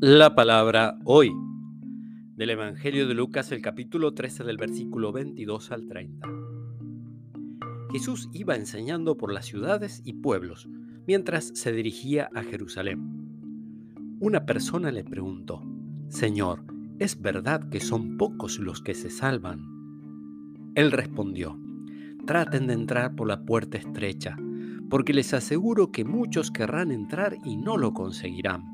La palabra hoy del Evangelio de Lucas, el capítulo 13 del versículo 22 al 30. Jesús iba enseñando por las ciudades y pueblos mientras se dirigía a Jerusalén. Una persona le preguntó, Señor, ¿es verdad que son pocos los que se salvan? Él respondió, traten de entrar por la puerta estrecha, porque les aseguro que muchos querrán entrar y no lo conseguirán.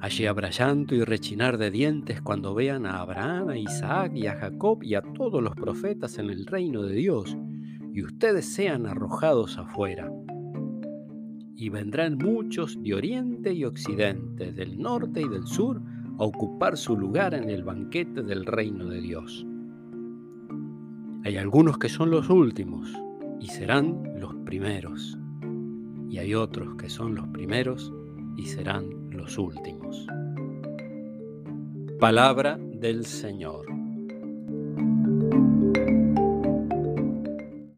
Allí habrá llanto y rechinar de dientes cuando vean a Abraham, a Isaac y a Jacob y a todos los profetas en el reino de Dios, y ustedes sean arrojados afuera. Y vendrán muchos de oriente y occidente, del norte y del sur, a ocupar su lugar en el banquete del reino de Dios. Hay algunos que son los últimos y serán los primeros, y hay otros que son los primeros y serán últimos. Palabra del Señor.